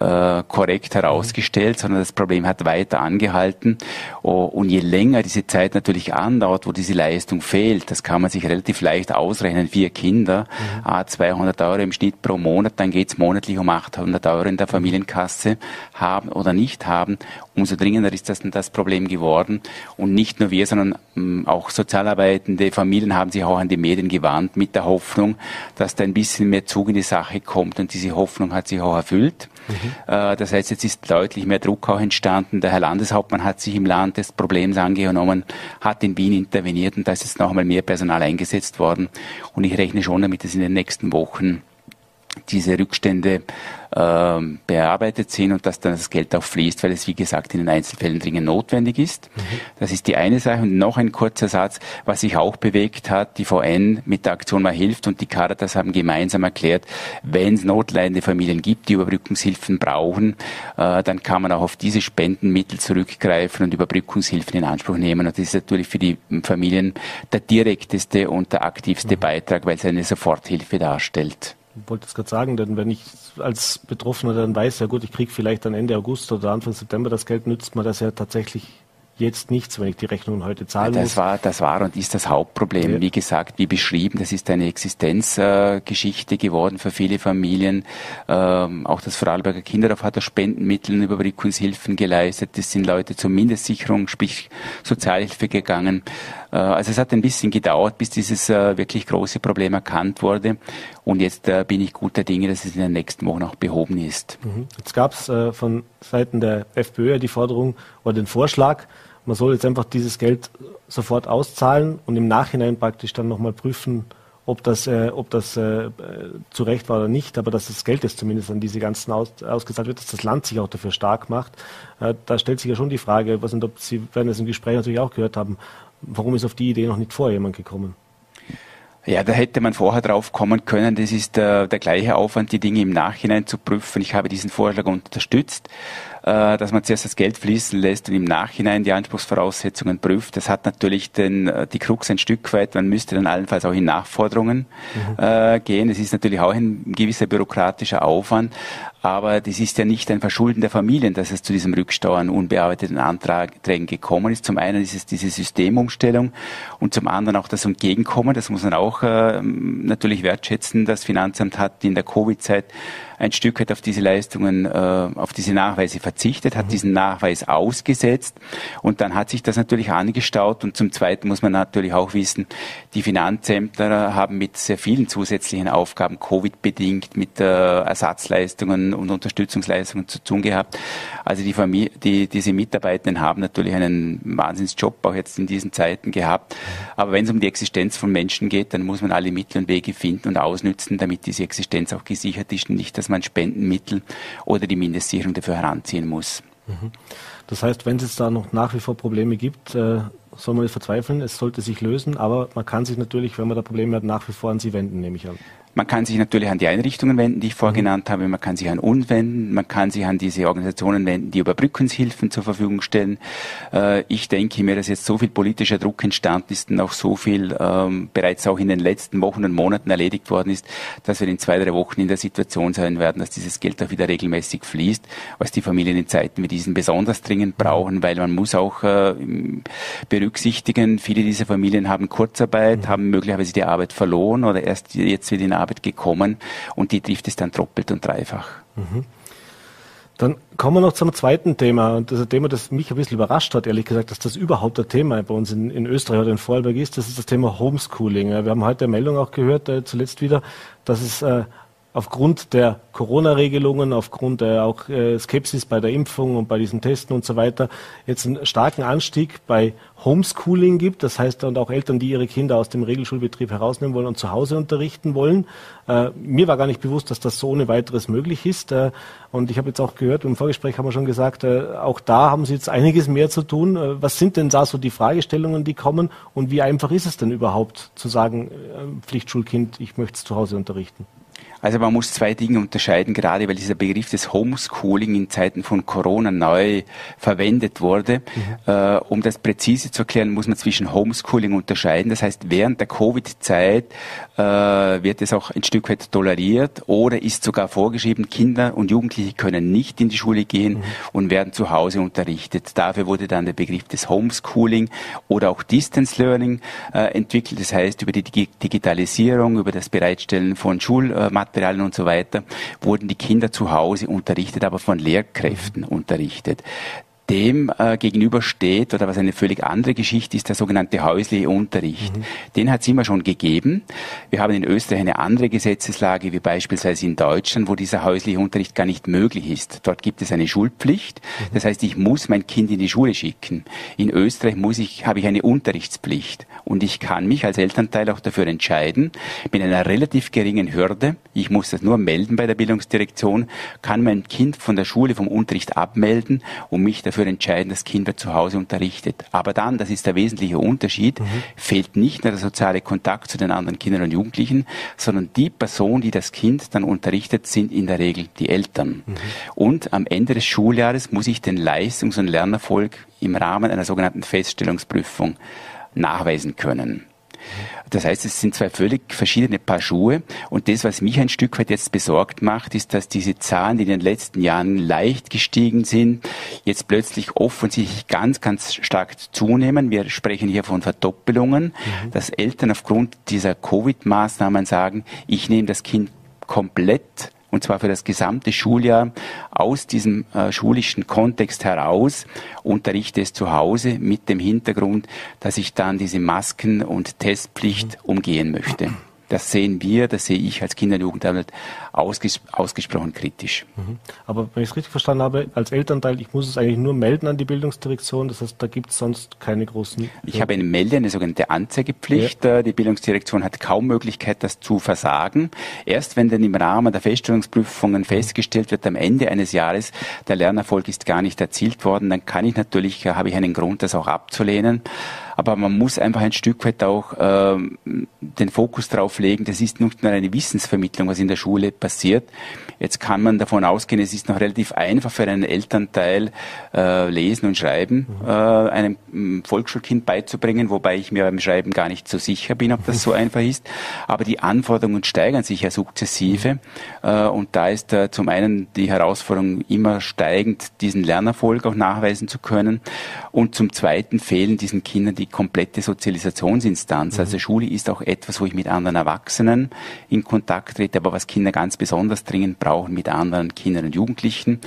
äh, korrekt herausgestellt, sondern das Problem hat weiter angehalten. Oh, und je länger diese Zeit natürlich andauert, wo diese Leistung fehlt, das kann man sich relativ leicht ausrechnen. Vier Kinder, mhm. ah, 200 Euro im Schnitt pro Monat, dann geht's monatlich um 800 Euro in der Familienkasse haben oder nicht haben. Umso dringender ist das das Problem geworden. Und nicht nur wir, sondern ähm, auch sozialarbeitende Familien haben sich auch an die Medien gewarnt mit der Hoffnung, dass da ein bisschen mehr Zug in die Sache kommt. Und diese Hoffnung hat sich auch erfüllt. Mhm. Das heißt, jetzt ist deutlich mehr Druck auch entstanden. Der Herr Landeshauptmann hat sich im Land des Problems angenommen, hat in Wien interveniert und da ist jetzt noch einmal mehr Personal eingesetzt worden. Und ich rechne schon damit, dass in den nächsten Wochen diese Rückstände äh, bearbeitet sind und dass dann das Geld auch fließt, weil es wie gesagt in den Einzelfällen dringend notwendig ist. Mhm. Das ist die eine Sache. Und noch ein kurzer Satz, was sich auch bewegt hat, die VN mit der Aktion mal hilft und die Caritas haben gemeinsam erklärt, wenn es notleidende Familien gibt, die Überbrückungshilfen brauchen, äh, dann kann man auch auf diese Spendenmittel zurückgreifen und Überbrückungshilfen in Anspruch nehmen. Und das ist natürlich für die Familien der direkteste und der aktivste mhm. Beitrag, weil es eine Soforthilfe darstellt wollte es gerade sagen, denn wenn ich als Betroffener dann weiß, ja gut, ich kriege vielleicht dann Ende August oder Anfang September das Geld, nützt man das ja tatsächlich jetzt nichts, wenn ich die Rechnungen heute zahlen das muss. War, das war und ist das Hauptproblem. Ja. Wie gesagt, wie beschrieben, das ist eine Existenzgeschichte äh, geworden für viele Familien. Ähm, auch das Vorarlberger Kinderdorf hat aus Spendenmitteln Überbrückungshilfen geleistet. Das sind Leute zur Mindestsicherung, sprich Sozialhilfe gegangen. Äh, also es hat ein bisschen gedauert, bis dieses äh, wirklich große Problem erkannt wurde. Und jetzt äh, bin ich guter Dinge, dass es in den nächsten Wochen auch behoben ist. Mhm. Jetzt gab es von Seiten der FPÖ die Forderung oder den Vorschlag, man soll jetzt einfach dieses Geld sofort auszahlen und im Nachhinein praktisch dann nochmal prüfen, ob das, äh, ob das äh, zu Recht war oder nicht, aber dass das Geld jetzt zumindest an diese ganzen aus, ausgezahlt wird, dass das Land sich auch dafür stark macht. Äh, da stellt sich ja schon die Frage, was und ob Sie werden das im Gespräch natürlich auch gehört haben, warum ist auf die Idee noch nicht vorher jemand gekommen? Ja, da hätte man vorher drauf kommen können. Das ist äh, der gleiche Aufwand, die Dinge im Nachhinein zu prüfen. Ich habe diesen Vorschlag unterstützt, äh, dass man zuerst das Geld fließen lässt und im Nachhinein die Anspruchsvoraussetzungen prüft. Das hat natürlich den, äh, die Krux ein Stück weit. Man müsste dann allenfalls auch in Nachforderungen mhm. äh, gehen. Es ist natürlich auch ein gewisser bürokratischer Aufwand. Aber das ist ja nicht ein Verschulden der Familien, dass es zu diesem Rückstau an unbearbeiteten Anträgen gekommen ist. Zum einen ist es diese Systemumstellung und zum anderen auch das Entgegenkommen. Das muss man auch äh, natürlich wertschätzen. Das Finanzamt hat in der Covid-Zeit ein Stück weit auf diese Leistungen, äh, auf diese Nachweise verzichtet, hat mhm. diesen Nachweis ausgesetzt und dann hat sich das natürlich angestaut und zum Zweiten muss man natürlich auch wissen, die Finanzämter haben mit sehr vielen zusätzlichen Aufgaben, Covid-bedingt, mit äh, Ersatzleistungen und Unterstützungsleistungen zu tun gehabt. Also die Familie, die, diese Mitarbeitenden haben natürlich einen Wahnsinnsjob auch jetzt in diesen Zeiten gehabt. Aber wenn es um die Existenz von Menschen geht, dann muss man alle Mittel und Wege finden und ausnützen, damit diese Existenz auch gesichert ist und nicht, dass man Spendenmittel oder die Mindestsicherung dafür heranziehen muss. Mhm. Das heißt, wenn es da noch nach wie vor Probleme gibt, äh, soll man nicht verzweifeln, es sollte sich lösen, aber man kann sich natürlich, wenn man da Probleme hat, nach wie vor an Sie wenden, nehme ich an. Man kann sich natürlich an die Einrichtungen wenden, die ich vorgenannt mhm. habe. Man kann sich an uns wenden. Man kann sich an diese Organisationen wenden, die Überbrückungshilfen zur Verfügung stellen. Äh, ich denke mir, dass jetzt so viel politischer Druck entstanden ist und auch so viel ähm, bereits auch in den letzten Wochen und Monaten erledigt worden ist, dass wir in zwei, drei Wochen in der Situation sein werden, dass dieses Geld auch wieder regelmäßig fließt, was die Familien in Zeiten wie diesen besonders dringend brauchen, weil man muss auch äh, berücksichtigen, viele dieser Familien haben Kurzarbeit, mhm. haben möglicherweise die Arbeit verloren oder erst jetzt wieder in Arbeit gekommen und die trifft es dann doppelt und dreifach. Mhm. Dann kommen wir noch zum zweiten Thema. Und das ist ein Thema, das mich ein bisschen überrascht hat, ehrlich gesagt, dass das überhaupt ein Thema bei uns in, in Österreich oder in Vorarlberg ist. Das ist das Thema Homeschooling. Wir haben heute eine Meldung auch gehört, äh, zuletzt wieder, dass es äh, aufgrund der Corona-Regelungen, aufgrund der auch äh, Skepsis bei der Impfung und bei diesen Testen und so weiter, jetzt einen starken Anstieg bei Homeschooling gibt. Das heißt, und auch Eltern, die ihre Kinder aus dem Regelschulbetrieb herausnehmen wollen und zu Hause unterrichten wollen. Äh, mir war gar nicht bewusst, dass das so ohne weiteres möglich ist. Äh, und ich habe jetzt auch gehört, im Vorgespräch haben wir schon gesagt, auch da haben Sie jetzt einiges mehr zu tun. Was sind denn da so die Fragestellungen, die kommen? Und wie einfach ist es denn überhaupt zu sagen, Pflichtschulkind, ich möchte es zu Hause unterrichten? Also man muss zwei Dinge unterscheiden, gerade weil dieser Begriff des Homeschooling in Zeiten von Corona neu verwendet wurde. Mhm. Äh, um das präzise zu erklären, muss man zwischen Homeschooling unterscheiden. Das heißt, während der Covid-Zeit äh, wird es auch ein Stück weit toleriert oder ist sogar vorgeschrieben, Kinder und Jugendliche können nicht in die Schule gehen mhm. und werden zu Hause unterrichtet. Dafür wurde dann der Begriff des Homeschooling oder auch Distance Learning äh, entwickelt. Das heißt, über die Digitalisierung, über das Bereitstellen von Schulmaterialien, Materialien und so weiter, wurden die Kinder zu Hause unterrichtet, aber von Lehrkräften unterrichtet dem äh, gegenüber steht oder was eine völlig andere Geschichte ist, der sogenannte häusliche Unterricht. Mhm. Den hat es immer schon gegeben. Wir haben in Österreich eine andere Gesetzeslage wie beispielsweise in Deutschland, wo dieser häusliche Unterricht gar nicht möglich ist. Dort gibt es eine Schulpflicht. Mhm. Das heißt, ich muss mein Kind in die Schule schicken. In Österreich muss ich, habe ich eine Unterrichtspflicht. Und ich kann mich als Elternteil auch dafür entscheiden, mit einer relativ geringen Hürde, ich muss das nur melden bei der Bildungsdirektion, kann mein Kind von der Schule vom Unterricht abmelden und mich dafür dafür entscheiden, dass Kinder zu Hause unterrichtet. Aber dann, das ist der wesentliche Unterschied, mhm. fehlt nicht nur der soziale Kontakt zu den anderen Kindern und Jugendlichen, sondern die Person, die das Kind dann unterrichtet, sind in der Regel die Eltern. Mhm. Und am Ende des Schuljahres muss ich den Leistungs- und Lernerfolg im Rahmen einer sogenannten Feststellungsprüfung nachweisen können. Das heißt, es sind zwei völlig verschiedene Paar Schuhe. Und das, was mich ein Stück weit jetzt besorgt macht, ist, dass diese Zahlen, die in den letzten Jahren leicht gestiegen sind, jetzt plötzlich offensichtlich ganz, ganz stark zunehmen. Wir sprechen hier von Verdoppelungen, mhm. dass Eltern aufgrund dieser Covid-Maßnahmen sagen, ich nehme das Kind komplett und zwar für das gesamte Schuljahr aus diesem äh, schulischen Kontext heraus, unterrichte es zu Hause mit dem Hintergrund, dass ich dann diese Masken- und Testpflicht umgehen möchte. Das sehen wir, das sehe ich als Kinder- und Jugendamt ausges ausgesprochen kritisch. Mhm. Aber wenn ich es richtig verstanden habe, als Elternteil, ich muss es eigentlich nur melden an die Bildungsdirektion, das heißt, da gibt es sonst keine großen... Ich habe eine Melde, eine sogenannte Anzeigepflicht. Ja. Die Bildungsdirektion hat kaum Möglichkeit, das zu versagen. Erst wenn dann im Rahmen der Feststellungsprüfungen festgestellt wird, am Ende eines Jahres, der Lernerfolg ist gar nicht erzielt worden, dann kann ich natürlich, habe ich einen Grund, das auch abzulehnen aber man muss einfach ein Stück weit auch ähm, den Fokus darauf legen, das ist nicht nur eine Wissensvermittlung, was in der Schule passiert. Jetzt kann man davon ausgehen, es ist noch relativ einfach für einen Elternteil äh, lesen und schreiben, mhm. äh, einem mm, Volksschulkind beizubringen, wobei ich mir beim Schreiben gar nicht so sicher bin, ob das so einfach ist. Aber die Anforderungen steigern sich ja sukzessive äh, und da ist äh, zum einen die Herausforderung immer steigend, diesen Lernerfolg auch nachweisen zu können und zum zweiten fehlen diesen Kindern die komplette Sozialisationsinstanz. Mhm. Also Schule ist auch etwas, wo ich mit anderen Erwachsenen in Kontakt trete, aber was Kinder ganz besonders dringend brauchen mit anderen Kindern und Jugendlichen.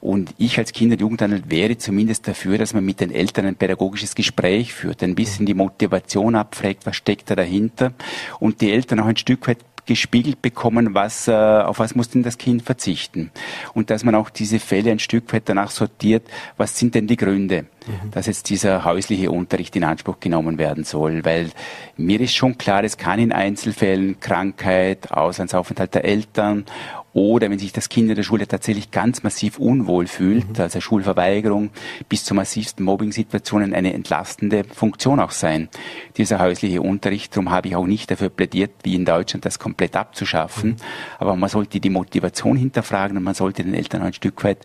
Und ich als Kinder- und Jugendanwalt wäre zumindest dafür, dass man mit den Eltern ein pädagogisches Gespräch führt, ein bisschen die Motivation abfragt, was steckt da dahinter und die Eltern auch ein Stück weit gespiegelt bekommen, was, äh, auf was muss denn das Kind verzichten. Und dass man auch diese Fälle ein Stück weit danach sortiert, was sind denn die Gründe, mhm. dass jetzt dieser häusliche Unterricht in Anspruch genommen werden soll. Weil mir ist schon klar, es kann in Einzelfällen Krankheit, Auslandsaufenthalt der Eltern oder wenn sich das Kind in der Schule tatsächlich ganz massiv unwohl fühlt, mhm. also Schulverweigerung bis zu massivsten Mobbing-Situationen eine entlastende Funktion auch sein. Dieser häusliche Unterricht, darum habe ich auch nicht dafür plädiert, wie in Deutschland das komplett abzuschaffen. Mhm. Aber man sollte die Motivation hinterfragen und man sollte den Eltern ein Stück weit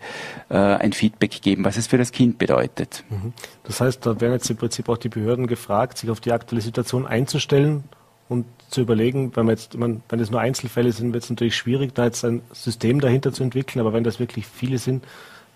äh, ein Feedback geben, was es für das Kind bedeutet. Mhm. Das heißt, da werden jetzt im Prinzip auch die Behörden gefragt, sich auf die aktuelle Situation einzustellen und zu überlegen, wenn man jetzt, wenn es nur Einzelfälle sind, wird es natürlich schwierig, da jetzt ein System dahinter zu entwickeln, aber wenn das wirklich viele sind,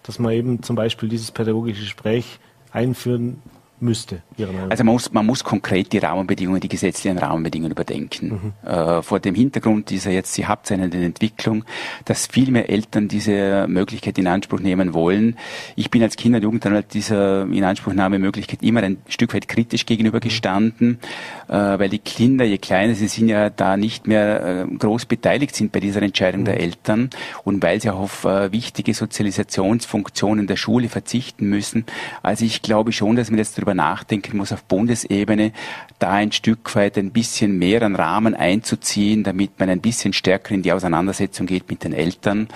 dass man eben zum Beispiel dieses pädagogische Gespräch einführen müsste. Also man muss, man muss konkret die Rahmenbedingungen, die gesetzlichen Rahmenbedingungen überdenken. Mhm. Äh, vor dem Hintergrund dieser jetzt sie habt eine Entwicklung, dass viel mehr Eltern diese Möglichkeit in Anspruch nehmen wollen. Ich bin als Kinder- und Jugendanwalt dieser Inanspruchnahmemöglichkeit immer ein Stück weit kritisch gegenüber gestanden, äh, weil die Kinder, je kleiner sie sind, ja da nicht mehr äh, groß beteiligt sind bei dieser Entscheidung mhm. der Eltern und weil sie auch auf äh, wichtige Sozialisationsfunktionen der Schule verzichten müssen. Also ich glaube schon, dass wir jetzt darüber nachdenken muss, auf Bundesebene da ein Stück weit ein bisschen mehr an Rahmen einzuziehen, damit man ein bisschen stärker in die Auseinandersetzung geht mit den Eltern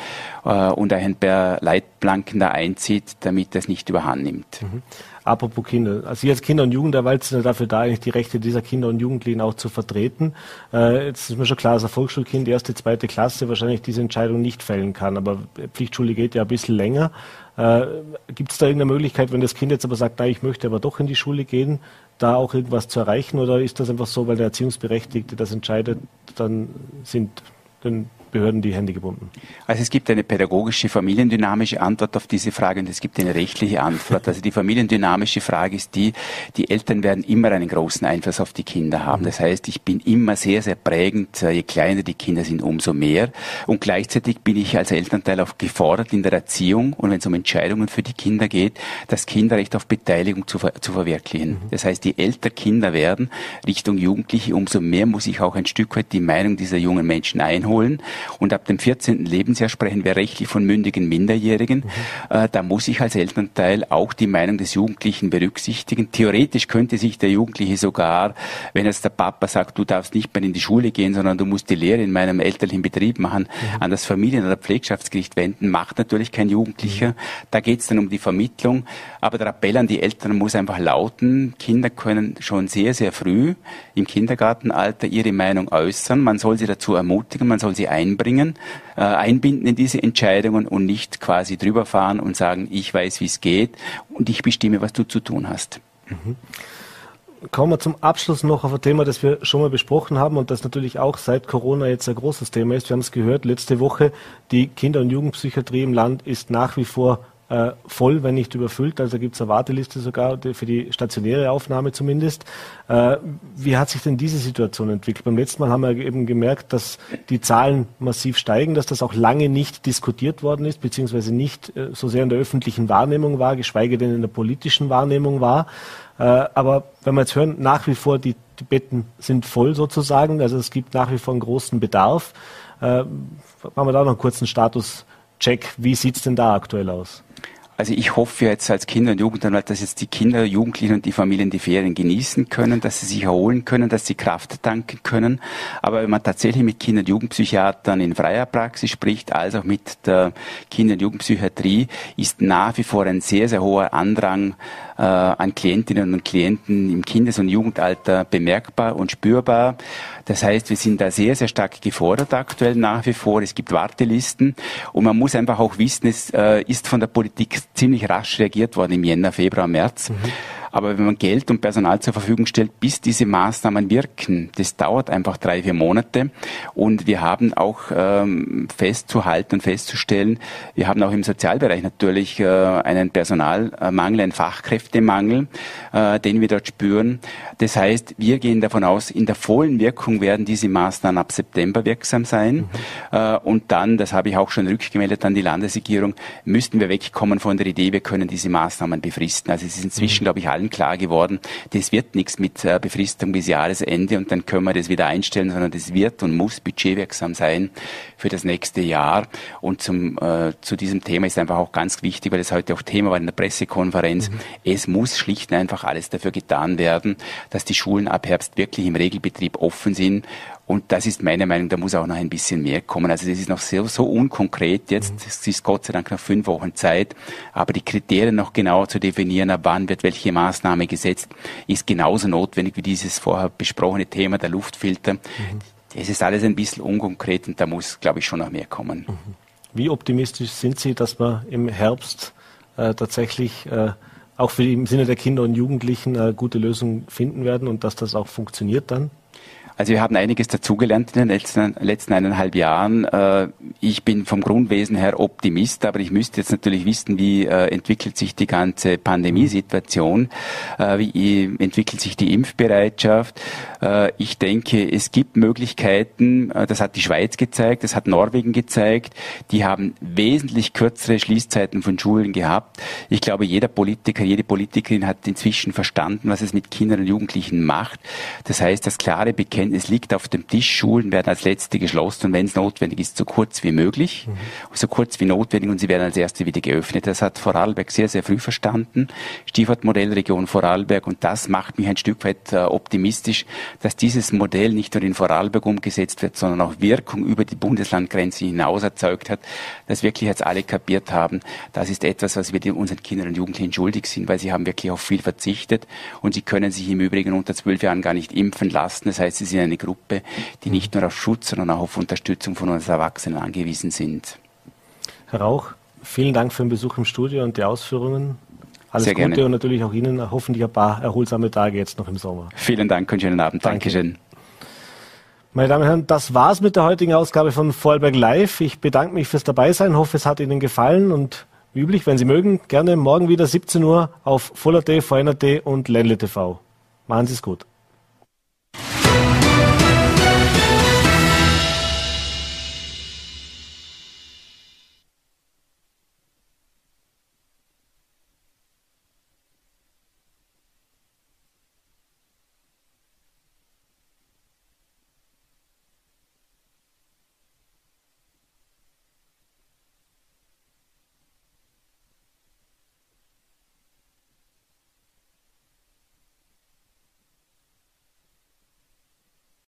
äh, und ein paar Leitplanken da einzieht, damit das nicht überhand nimmt. Mhm. Apropos Kinder. Also Sie als Kinder- und Jugendanwalt sind ja dafür da, eigentlich die Rechte dieser Kinder und Jugendlichen auch zu vertreten. Äh, jetzt ist mir schon klar, dass ein Volksschulkind erste, zweite Klasse wahrscheinlich diese Entscheidung nicht fällen kann. Aber Pflichtschule geht ja ein bisschen länger. Äh, Gibt es da irgendeine Möglichkeit, wenn das Kind jetzt aber sagt, ich möchte aber doch in die Schule gehen, da auch irgendwas zu erreichen? Oder ist das einfach so, weil der Erziehungsberechtigte das entscheidet, dann sind den Behörden die Hände gebunden? Also es gibt eine pädagogische, familiendynamische Antwort auf diese Frage und es gibt eine rechtliche Antwort. Also die familiendynamische Frage ist die, die Eltern werden immer einen großen Einfluss auf die Kinder haben. Das heißt, ich bin immer sehr, sehr prägend. Je kleiner die Kinder sind, umso mehr. Und gleichzeitig bin ich als Elternteil auch gefordert in der Erziehung und wenn es um Entscheidungen für die Kinder geht, das Kinderrecht auf Beteiligung zu, ver zu verwirklichen. Mhm. Das heißt, je älter Kinder werden, Richtung Jugendliche, umso mehr muss ich auch ein Stück weit die Meinung dieser jungen Menschen einholen. Und ab dem 14. Lebensjahr sprechen wir rechtlich von mündigen Minderjährigen. Mhm. Äh, da muss ich als Elternteil auch die Meinung des Jugendlichen berücksichtigen. Theoretisch könnte sich der Jugendliche sogar, wenn jetzt der Papa sagt, du darfst nicht mehr in die Schule gehen, sondern du musst die Lehre in meinem elterlichen Betrieb machen, mhm. an das Familien- oder Pflegschaftsgericht wenden, macht natürlich kein Jugendlicher. Mhm. Da geht es dann um die Vermittlung. Aber der Appell an die Eltern muss einfach lauten, Kinder können schon sehr, sehr früh im Kindergartenalter ihre Meinung äußern. Man soll sie dazu ermutigen, man soll sie ein einbringen, äh, einbinden in diese Entscheidungen und nicht quasi drüber fahren und sagen, ich weiß, wie es geht und ich bestimme, was du zu tun hast. Mhm. kommen wir zum Abschluss noch auf ein Thema, das wir schon mal besprochen haben und das natürlich auch seit Corona jetzt ein großes Thema ist. Wir haben es gehört letzte Woche, die Kinder- und Jugendpsychiatrie im Land ist nach wie vor äh, voll, wenn nicht überfüllt. Also gibt es eine Warteliste sogar für die stationäre Aufnahme zumindest. Äh, wie hat sich denn diese Situation entwickelt? Beim letzten Mal haben wir eben gemerkt, dass die Zahlen massiv steigen, dass das auch lange nicht diskutiert worden ist, beziehungsweise nicht äh, so sehr in der öffentlichen Wahrnehmung war, geschweige denn in der politischen Wahrnehmung war. Äh, aber wenn wir jetzt hören, nach wie vor die, die Betten sind voll sozusagen, also es gibt nach wie vor einen großen Bedarf. Äh, machen wir da noch einen kurzen Status-Check. Wie sieht es denn da aktuell aus? Also ich hoffe jetzt als Kinder- und Jugendanwalt, dass jetzt die Kinder, Jugendlichen und die Familien die Ferien genießen können, dass sie sich erholen können, dass sie Kraft tanken können. Aber wenn man tatsächlich mit Kinder- und Jugendpsychiatern in freier Praxis spricht, als auch mit der Kinder- und Jugendpsychiatrie, ist nach wie vor ein sehr, sehr hoher Andrang äh, an Klientinnen und Klienten im Kindes- und Jugendalter bemerkbar und spürbar. Das heißt, wir sind da sehr, sehr stark gefordert aktuell nach wie vor. Es gibt Wartelisten und man muss einfach auch wissen, es äh, ist von der Politik ziemlich rasch reagiert worden im Jänner, Februar, März. Mhm. Aber wenn man Geld und Personal zur Verfügung stellt, bis diese Maßnahmen wirken, das dauert einfach drei, vier Monate. Und wir haben auch ähm, festzuhalten und festzustellen, wir haben auch im Sozialbereich natürlich äh, einen Personalmangel, einen Fachkräftemangel, äh, den wir dort spüren. Das heißt, wir gehen davon aus, in der vollen Wirkung werden diese Maßnahmen ab September wirksam sein. Mhm. Äh, und dann, das habe ich auch schon rückgemeldet an die Landesregierung, müssten wir wegkommen von der Idee, wir können diese Maßnahmen befristen. Also es ist inzwischen, mhm. glaube ich, alle allen klar geworden, das wird nichts mit äh, Befristung bis Jahresende und dann können wir das wieder einstellen, sondern das wird und muss budgetwirksam sein für das nächste Jahr. Und zum, äh, zu diesem Thema ist einfach auch ganz wichtig, weil es heute auch Thema war in der Pressekonferenz, mhm. es muss schlicht und einfach alles dafür getan werden, dass die Schulen ab Herbst wirklich im Regelbetrieb offen sind und das ist meine Meinung, da muss auch noch ein bisschen mehr kommen. Also das ist noch so, so unkonkret jetzt. Mhm. Es ist Gott sei Dank noch fünf Wochen Zeit. Aber die Kriterien noch genauer zu definieren, ab wann wird welche Maßnahme gesetzt, ist genauso notwendig wie dieses vorher besprochene Thema der Luftfilter. Mhm. Es ist alles ein bisschen unkonkret und da muss, glaube ich, schon noch mehr kommen. Mhm. Wie optimistisch sind Sie, dass wir im Herbst äh, tatsächlich äh, auch für im Sinne der Kinder und Jugendlichen eine gute Lösung finden werden und dass das auch funktioniert dann? Also wir haben einiges dazugelernt in den letzten, letzten eineinhalb Jahren. Äh, ich bin vom Grundwesen her Optimist, aber ich müsste jetzt natürlich wissen, wie äh, entwickelt sich die ganze Pandemiesituation, äh, wie entwickelt sich die Impfbereitschaft. Ich denke, es gibt Möglichkeiten, das hat die Schweiz gezeigt, das hat Norwegen gezeigt, die haben wesentlich kürzere Schließzeiten von Schulen gehabt. Ich glaube, jeder Politiker, jede Politikerin hat inzwischen verstanden, was es mit Kindern und Jugendlichen macht. Das heißt, das klare Bekenntnis es liegt auf dem Tisch, Schulen werden als letzte geschlossen und wenn es notwendig ist, so kurz wie möglich, mhm. so kurz wie notwendig und sie werden als erste wieder geöffnet. Das hat Vorarlberg sehr, sehr früh verstanden. Stichwort Modellregion Vorarlberg und das macht mich ein Stück weit äh, optimistisch, dass dieses Modell nicht nur in Vorarlberg umgesetzt wird, sondern auch Wirkung über die Bundeslandgrenze hinaus erzeugt hat, dass wirklich jetzt alle kapiert haben, das ist etwas, was wir unseren Kindern und Jugendlichen schuldig sind, weil sie haben wirklich auf viel verzichtet und sie können sich im Übrigen unter zwölf Jahren gar nicht impfen lassen. Das heißt, sie sind eine Gruppe, die nicht nur auf Schutz, sondern auch auf Unterstützung von uns Erwachsenen angewiesen sind. Herr Rauch, vielen Dank für den Besuch im Studio und die Ausführungen. Alles Sehr Gute gerne. und natürlich auch Ihnen hoffentlich ein paar erholsame Tage jetzt noch im Sommer. Vielen Dank und schönen Abend. Danke. Dankeschön. Meine Damen und Herren, das war's mit der heutigen Ausgabe von Vorarlberg Live. Ich bedanke mich fürs Dabeisein, hoffe, es hat Ihnen gefallen und wie üblich, wenn Sie mögen, gerne morgen wieder 17 Uhr auf Full.at, VNAT und Ländle TV. Machen Sie es gut.